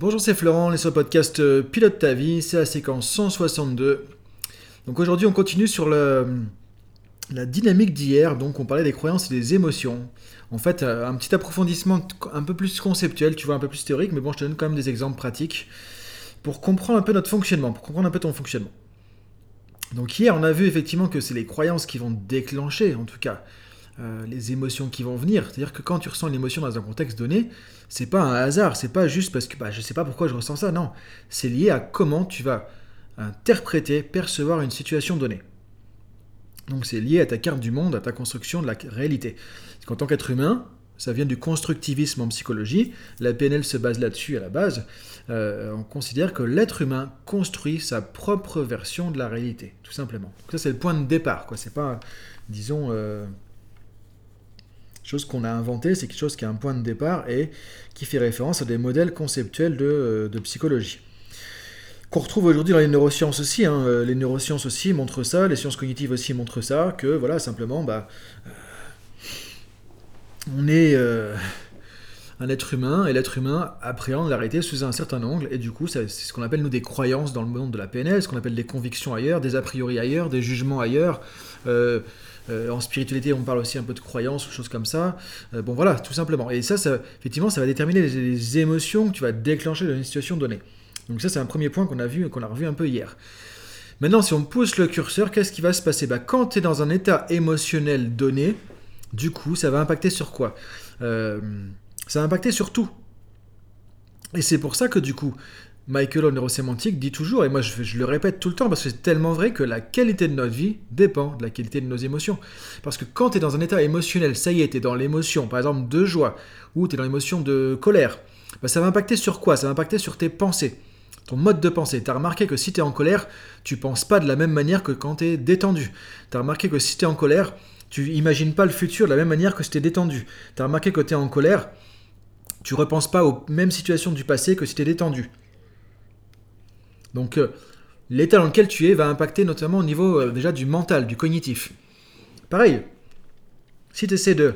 Bonjour, c'est Florent, les sur le podcast euh, Pilote ta vie, c'est la séquence 162. Donc aujourd'hui, on continue sur le, la dynamique d'hier, donc on parlait des croyances et des émotions. En fait, euh, un petit approfondissement un peu plus conceptuel, tu vois, un peu plus théorique, mais bon, je te donne quand même des exemples pratiques pour comprendre un peu notre fonctionnement, pour comprendre un peu ton fonctionnement. Donc hier, on a vu effectivement que c'est les croyances qui vont déclencher, en tout cas, euh, les émotions qui vont venir. C'est-à-dire que quand tu ressens une émotion dans un contexte donné, c'est pas un hasard, c'est pas juste parce que bah, je sais pas pourquoi je ressens ça, non. C'est lié à comment tu vas interpréter, percevoir une situation donnée. Donc c'est lié à ta carte du monde, à ta construction de la réalité. En tant qu'être humain, ça vient du constructivisme en psychologie, la PNL se base là-dessus à la base, euh, on considère que l'être humain construit sa propre version de la réalité, tout simplement. ça c'est le point de départ, quoi. C'est pas, disons, euh, chose qu'on a inventé, c'est quelque chose qui a un point de départ et qui fait référence à des modèles conceptuels de, euh, psychologie. Qu'on retrouve aujourd'hui dans les neurosciences aussi. Hein. Euh, les neurosciences aussi montrent ça, les sciences cognitives aussi montrent ça, que voilà, simplement, bah, euh, on est un être humain et l'être humain appréhende la réalité sous un certain angle et du coup c'est ce qu'on appelle nous des croyances dans le monde de la PNL, ce qu'on appelle des convictions ailleurs, des a priori ailleurs, des jugements ailleurs. En spiritualité, on parle aussi un peu de croyances ou choses comme ça. Euh, bon, voilà, tout simplement. Et ça, effectivement, ça va déterminer les, émotions que tu vas déclencher dans une situation donnée. Donc ça, c'est un premier point qu'on a vu, qu'on a revu un peu hier. Maintenant, si on pousse le curseur, qu'est-ce qui va se passer? Bah, Quand tu es dans un état émotionnel donné, du coup, ça va impacter sur quoi? Euh, Ça va impacter sur tout. Et c'est pour ça que du coup, Michael en neurosémantique dit toujours, et moi je, le répète tout le temps parce que c'est tellement vrai que la qualité de notre vie dépend de la qualité de nos émotions. Parce que quand tu es dans un état émotionnel, ça y est, tu es dans l'émotion, par exemple de joie, ou tu es dans l'émotion de colère, bah, ça va impacter sur quoi? Ça va impacter sur tes pensées, ton mode de pensée. Tu as remarqué que si tu es en colère, tu penses pas de la même manière que quand tu es détendu. Tu as remarqué que si tu es en colère, tu imagines pas le futur de la même manière que si tu es détendu. Tu as remarqué que tu es en colère, tu repenses pas aux mêmes situations du passé que si tu es détendu. Donc euh, l'état dans lequel tu es va impacter notamment au niveau euh, déjà du mental, du cognitif. Pareil, si tu essaies de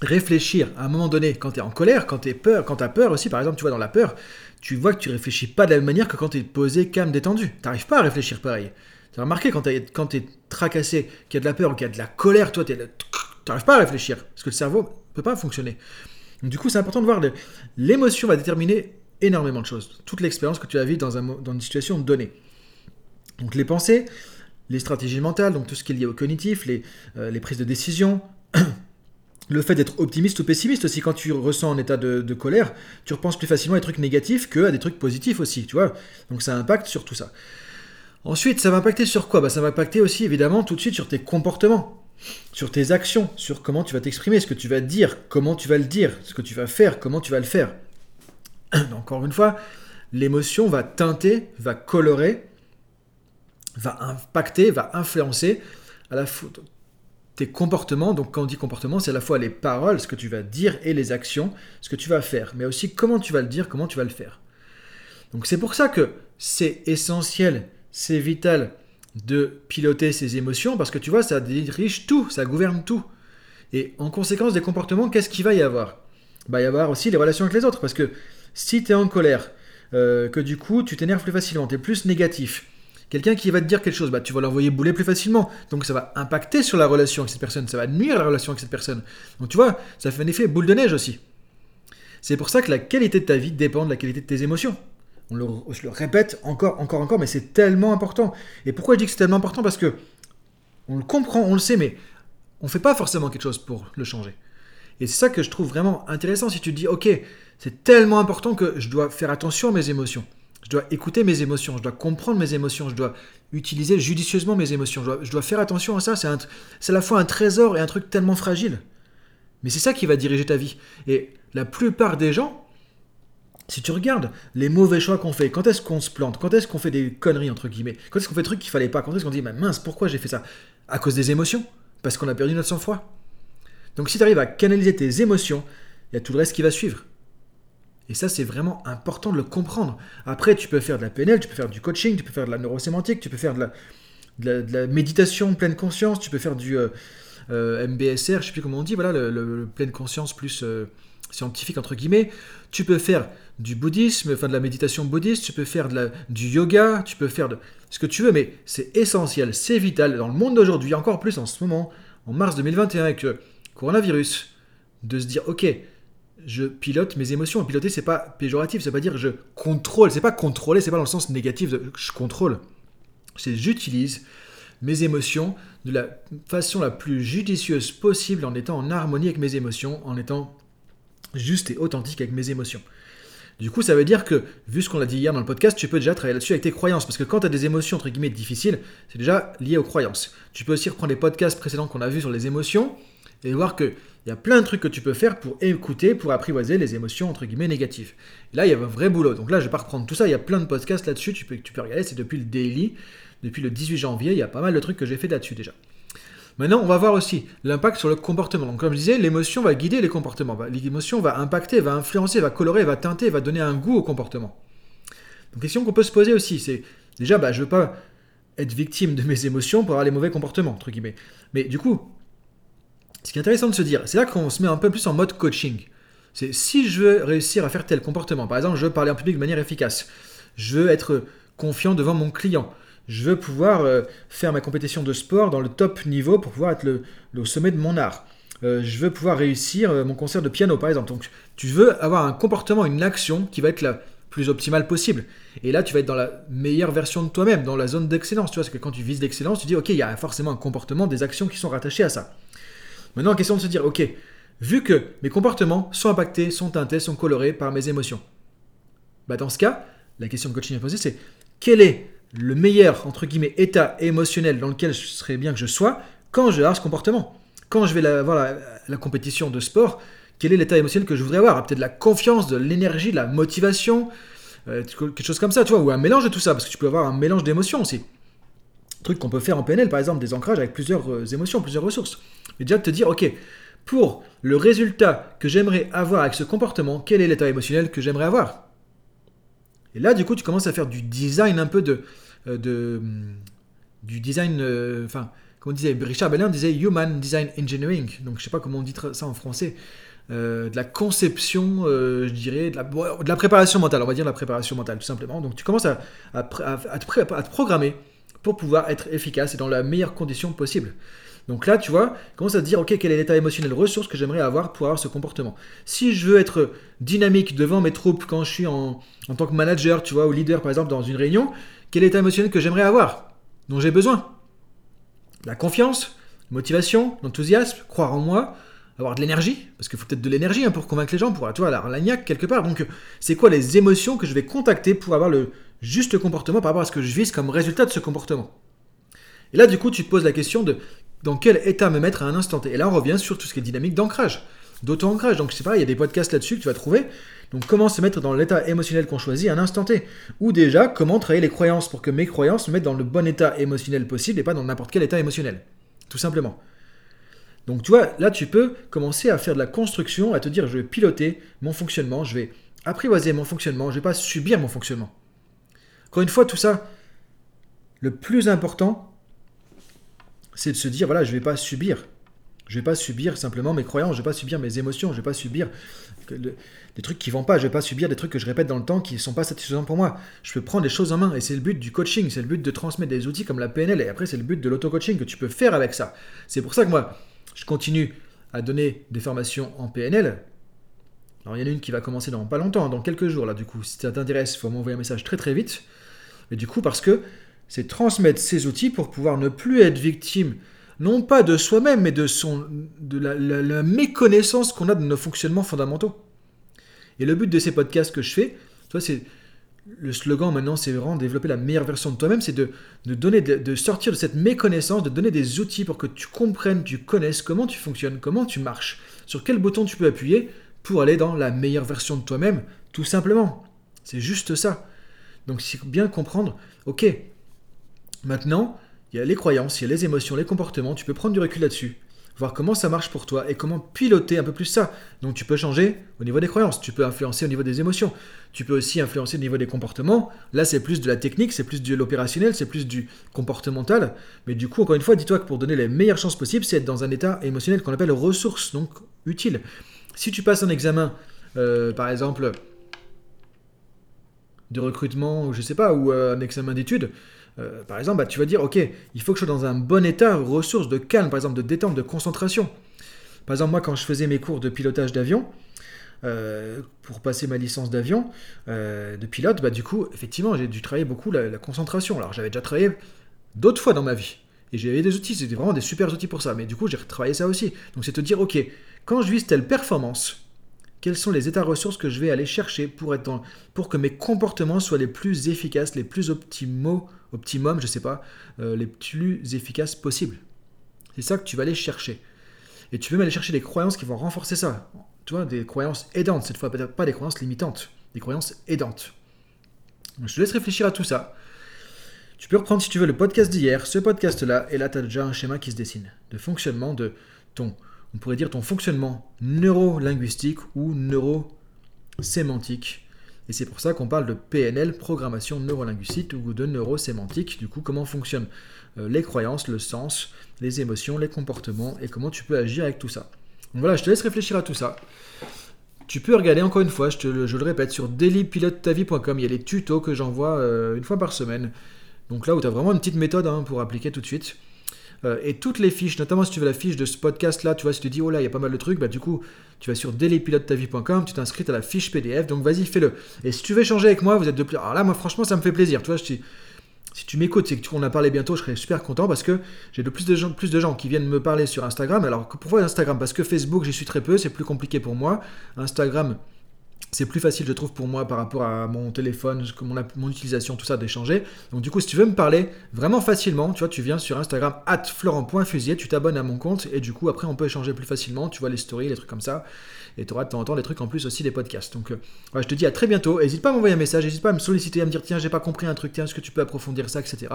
réfléchir à un moment donné, quand tu es en colère, quand tu peur, quand as peur aussi, par exemple, tu vois dans la peur, tu vois que tu réfléchis pas de la même manière que quand tu es posé, calme, détendu. Tu n'arrives pas à réfléchir pareil. Tu as remarqué quand tu es tracassé, qu'il y a de la peur, qu'il y a de la colère, toi, tu n'arrives pas à réfléchir, parce que le cerveau peut pas fonctionner. du coup, c'est important de voir l'émotion va déterminer énormément de choses. Toute l'expérience que tu as vécue dans, une situation donnée. Donc les pensées, les stratégies mentales, donc tout ce qui est lié au cognitif, les, euh, les prises de décision, le fait d'être optimiste ou pessimiste aussi. Quand tu ressens un état de, colère, tu repenses plus facilement à des trucs négatifs que à des trucs positifs aussi, tu vois. Donc ça impacte sur tout ça. Ensuite, ça va impacter sur quoi? Bah, Ça va impacter aussi évidemment tout de suite sur tes comportements, sur tes actions, sur comment tu vas t'exprimer, ce que tu vas dire, comment tu vas le dire, ce que tu vas faire, comment tu vas le faire. Encore une fois, l'émotion va teinter, va colorer, va impacter, va influencer à la fois tes comportements. Donc quand on dit comportement, c'est à la fois les paroles, ce que tu vas dire, et les actions, ce que tu vas faire, mais aussi comment tu vas le dire, comment tu vas le faire. Donc c'est pour ça que c'est essentiel, c'est vital de piloter ses émotions, parce que tu vois, ça dirige tout, ça gouverne tout. Et en conséquence des comportements, qu'est-ce qu'il va y avoir? Il va y avoir aussi les relations avec les autres, parce que si tu es en colère, euh, que du coup tu t'énerves plus facilement, tu es plus négatif, quelqu'un qui va te dire quelque chose, bah, tu vas l'envoyer bouler plus facilement. Donc ça va impacter sur la relation avec cette personne, ça va nuire à la relation avec cette personne. Donc tu vois, ça fait un effet boule de neige aussi. C'est pour ça que la qualité de ta vie dépend de la qualité de tes émotions. On le, le répète encore, encore, encore, mais c'est tellement important. Et pourquoi je dis que c'est tellement important? Parce que on le comprend, on le sait, mais on ne fait pas forcément quelque chose pour le changer. Et c'est ça que je trouve vraiment intéressant si tu te dis, ok, c'est tellement important que je dois faire attention à mes émotions. Je dois écouter mes émotions, je dois comprendre mes émotions, je dois utiliser judicieusement mes émotions. Je dois, faire attention à ça. C'est à la fois un trésor et un truc tellement fragile. Mais c'est ça qui va diriger ta vie. Et la plupart des gens, si tu regardes les mauvais choix qu'on fait, quand est-ce qu'on se plante, quand est-ce qu'on fait des conneries, entre guillemets, quand est-ce qu'on fait des trucs qu'il fallait pas, quand est-ce qu'on dit, mince, pourquoi j'ai fait ça? À cause des émotions? Parce qu'on a perdu notre sang-froid. Donc si tu arrives à canaliser tes émotions, il y a tout le reste qui va suivre. Et ça, c'est vraiment important de le comprendre. Après, tu peux faire de la PNL, tu peux faire du coaching, tu peux faire de la neurosémantique, tu peux faire de la, méditation pleine conscience, tu peux faire du euh, euh, MBSR, je sais plus comment on dit, voilà, le, pleine conscience plus euh, scientifique entre guillemets. Tu peux faire du bouddhisme, enfin de la méditation bouddhiste, tu peux faire du yoga, tu peux faire de, ce que tu veux, mais c'est essentiel, c'est vital dans le monde d'aujourd'hui, encore plus en ce moment, en mars 2021 avec le coronavirus, de se dire ok, je pilote mes émotions. Piloter, c'est pas péjoratif, c'est pas dire je contrôle, c'est pas contrôler, c'est pas dans le sens négatif de je contrôle. C'est j'utilise mes émotions de la façon la plus judicieuse possible en étant en harmonie avec mes émotions, en étant juste et authentique avec mes émotions. Du coup, ça veut dire que, vu ce qu'on a dit hier dans le podcast, tu peux déjà travailler là-dessus avec tes croyances. Parce que quand tu as des émotions, entre guillemets, difficiles, c'est déjà lié aux croyances. Tu peux aussi reprendre les podcasts précédents qu'on a vus sur les émotions et voir qu'il y a plein de trucs que tu peux faire pour écouter, pour apprivoiser les émotions, entre guillemets, négatives. Et là, il y a un vrai boulot. Donc là, je vais pas reprendre tout ça. Il y a plein de podcasts là-dessus. Tu peux, tu peux regarder. C'est depuis le daily. Depuis le 18 janvier, il y a pas mal de trucs que j'ai fait là-dessus déjà. Maintenant, on va voir aussi l'impact sur le comportement. Donc, comme je disais, l'émotion va guider les comportements. L'émotion va impacter, va influencer, va colorer, va teinter, va donner un goût au comportement. Donc, question qu'on peut se poser aussi, c'est déjà, bah, je veux pas être victime de mes émotions pour avoir les mauvais comportements, entre guillemets. Mais du coup, ce qui est intéressant de se dire, c'est là qu'on se met un peu plus en mode coaching. C'est si je veux réussir à faire tel comportement, par exemple, je veux parler en public de manière efficace, je veux être confiant devant mon client, je veux pouvoir euh, faire ma compétition de sport dans le top niveau pour pouvoir être le, au sommet de mon art. Euh, je veux pouvoir réussir euh, mon concert de piano, par exemple. Donc, tu veux avoir un comportement, une action qui va être la plus optimale possible. Et là, tu vas être dans la meilleure version de toi-même, dans la zone d'excellence. Tu vois, parce que quand tu vises l'excellence, tu dis, OK, il y a forcément un comportement, des actions qui sont rattachées à ça. Maintenant, question de se dire, OK, vu que mes comportements sont impactés, sont teintés, sont colorés par mes émotions, bah dans ce cas, la question que coaching à poser, c'est quel est le meilleur, entre guillemets, état émotionnel dans lequel je serais bien que je sois quand je vais ce comportement? Quand je vais avoir la, compétition de sport, quel est l'état émotionnel que je voudrais avoir? Peut-être de la confiance, de l'énergie, de la motivation, euh, quelque chose comme ça, tu ou un mélange de tout ça, parce que tu peux avoir un mélange d'émotions aussi. Truc qu'on peut faire en PNL, par exemple, des ancrages avec plusieurs euh, émotions, plusieurs ressources. Mais déjà de te dire, ok, pour le résultat que j'aimerais avoir avec ce comportement, quel est l'état émotionnel que j'aimerais avoir? Et là, du coup, tu commences à faire du design un peu de. Euh, de du design. Euh, enfin, comme on disait, Richard Bellin disait Human Design Engineering. Donc, je sais pas comment on dit ça en français. De la conception, je dirais, de la, préparation mentale, on va dire la préparation mentale, tout simplement. Donc, tu commences à te programmer pour pouvoir être efficace et dans la meilleure condition possible. Donc là, tu vois, commence à te dire, ok, quel est l'état émotionnel ressource que j'aimerais avoir pour avoir ce comportement. Si je veux être dynamique devant mes troupes quand je suis en, tant que manager, tu vois, ou leader par exemple dans une réunion, quel est l'état émotionnel que j'aimerais avoir, dont j'ai besoin? La confiance, motivation, l'enthousiasme, croire en moi, avoir de l'énergie, parce qu'il faut peut-être de l'énergie hein, pour convaincre les gens, pour, tu vois, la lagnac quelque part. Donc, c'est quoi les émotions que je vais contacter pour avoir le juste comportement par rapport à ce que je vise comme résultat de ce comportement Et là, du coup, tu te poses la question de dans quel état me mettre à un instant T. Et là, on revient sur tout ce qui est dynamique d'ancrage, d'auto-ancrage. Donc, je sais il y a des podcasts là-dessus que tu vas trouver. Donc, comment se mettre dans l'état émotionnel qu'on choisit à un instant T Ou déjà, comment travailler les croyances pour que mes croyances me mettent dans le bon état émotionnel possible et pas dans n'importe quel état émotionnel. Tout simplement. Donc, tu vois, là, tu peux commencer à faire de la construction, à te dire, je vais piloter mon fonctionnement, je vais apprivoiser mon fonctionnement, je ne vais pas subir mon fonctionnement. Encore une fois, tout ça, le plus important, c'est de se dire, voilà, je ne vais pas subir. Je ne vais pas subir simplement mes croyances, je ne vais pas subir mes émotions, je ne vais pas subir des trucs qui vont pas, je ne vais pas subir des trucs que je répète dans le temps qui ne sont pas satisfaisants pour moi. Je peux prendre les choses en main et c'est le but du coaching, c'est le but de transmettre des outils comme la PNL et après c'est le but de l'auto-coaching que tu peux faire avec ça. C'est pour ça que moi, je continue à donner des formations en PNL. Alors il y en a une qui va commencer dans pas longtemps, dans quelques jours là du coup. Si ça t'intéresse, il faut m'envoyer un message très très vite. Mais du coup parce que c'est transmettre ces outils pour pouvoir ne plus être victime, non pas de soi-même, mais de, son, de la, méconnaissance qu'on a de nos fonctionnements fondamentaux. Et le but de ces podcasts que je fais, toi, c'est le slogan maintenant, c'est vraiment développer la meilleure version de toi-même, c'est de, donner, de, sortir de cette méconnaissance, de donner des outils pour que tu comprennes, tu connaisses comment tu fonctionnes, comment tu marches, sur quel bouton tu peux appuyer pour aller dans la meilleure version de toi-même, tout simplement. C'est juste ça. Donc, c'est bien comprendre, ok, Maintenant, il y a les croyances, il y a les émotions, les comportements, tu peux prendre du recul là-dessus, voir comment ça marche pour toi et comment piloter un peu plus ça. Donc tu peux changer au niveau des croyances, tu peux influencer au niveau des émotions, tu peux aussi influencer au niveau des comportements. Là, c'est plus de la technique, c'est plus de l'opérationnel, c'est plus du comportemental. Mais du coup, encore une fois, dis-toi que pour donner les meilleures chances possibles, c'est être dans un état émotionnel qu'on appelle ressource, donc utile. Si tu passes un examen, euh, par exemple, de recrutement, ou je sais pas, ou euh, un examen d'études, euh, par exemple, bah, tu vas dire, ok, il faut que je sois dans un bon état, ressources de calme, par exemple, de détente, de concentration. Par exemple, moi, quand je faisais mes cours de pilotage d'avion, pour passer ma licence d'avion, de pilote, bah, du coup, effectivement, j'ai dû travailler beaucoup la, la concentration. Alors, j'avais déjà travaillé d'autres fois dans ma vie. Et j'avais des outils, c'était vraiment des super outils pour ça. Mais du coup, j'ai retravaillé ça aussi. Donc, c'est te dire, ok, quand je vise telle performance, quels sont les états ressources que je vais aller chercher pour, être dans, pour que mes comportements soient les plus efficaces, les plus optimaux, optimum, je sais pas, euh, les plus efficaces possibles? C'est ça que tu vas aller chercher. Et tu veux aller chercher des croyances qui vont renforcer ça. Tu vois, des croyances aidantes, cette fois, pas des croyances limitantes, des croyances aidantes. Je te laisse réfléchir à tout ça. Tu peux reprendre, si tu veux, le podcast d'hier, ce podcast-là, et là, tu as déjà un schéma qui se dessine de fonctionnement de ton, on pourrait dire ton fonctionnement neuro-linguistique ou neuro-sémantique. Et c'est pour ça qu'on parle de PNL, programmation neurolinguistique ou de neurosémantique. Du coup, comment fonctionnent euh, les croyances, le sens, les émotions, les comportements et comment tu peux agir avec tout ça. Donc voilà, je te laisse réfléchir à tout ça. Tu peux regarder encore une fois, je, le répète, sur dailypilotetavie.com, il y a les tutos que j'envoie euh, une fois par semaine. Donc là où tu as vraiment une petite méthode hein, pour appliquer tout de suite. Euh, et toutes les fiches, notamment si tu veux la fiche de ce podcast là, tu vois, si tu te dis oh là, il y a pas mal de trucs, bah du coup, tu vas sur dailypilotetavie.com, tu t'inscris à la fiche PDF, donc vas-y, fais-le. Et si tu veux échanger avec moi, vous êtes de plus. Alors là, moi, franchement, ça me fait plaisir. Tu vois, si tu m'écoutes, c'est que tu, on a parlé bientôt, je serais super content parce que j'ai de plus de gens, plus de gens qui viennent me parler sur Instagram. Alors pourquoi Instagram Parce que Facebook, j'y suis très peu, c'est plus compliqué pour moi. Instagram, c'est plus facile, je trouve, pour moi par rapport à mon téléphone, mon, mon utilisation, tout ça, d'échanger. Donc, du coup, si tu veux me parler vraiment facilement, tu vois, tu viens sur Instagram, at florent.fusier, tu t'abonnes à mon compte, et du coup, après, on peut échanger plus facilement. Tu vois les stories, les trucs comme ça, et tu auras de temps en temps des trucs en plus aussi des podcasts. Donc, euh, je te dis à très bientôt. N'hésite pas à m'envoyer un message, n'hésite pas à me solliciter, à me dire, tiens, j'ai pas compris un truc, tiens, est-ce que tu peux approfondir ça, etc.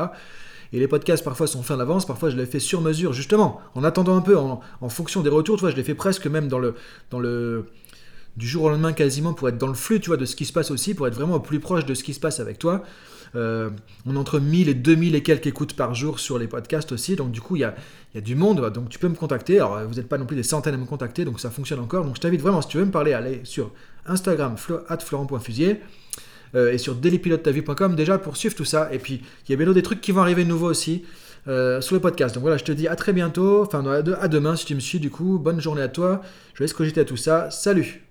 Et les podcasts, parfois, sont faits en avance, parfois, je les fais sur mesure, justement, en attendant un peu, en, en fonction des retours, tu vois, je les fais presque même dans le. Dans le du jour au lendemain quasiment pour être dans le flux tu vois de ce qui se passe aussi pour être vraiment au plus proche de ce qui se passe avec toi Euh, on entre 1000 et 2000 et quelques écoutes par jour sur les podcasts aussi donc du coup il y a, y a du monde donc tu peux me contacter alors vous n'êtes pas non plus des centaines à me contacter donc ça fonctionne encore donc je t'invite vraiment si tu veux me parler allez sur Instagram florent.fusier euh, et sur dailypilotetavie.com déjà pour suivre tout ça et puis il y a bientôt des trucs qui vont arriver de nouveau aussi euh, sur le podcast. Donc voilà, je te dis à très bientôt, enfin à à demain si tu me suis du coup. Bonne journée à toi. Je laisse cogiter à tout ça. Salut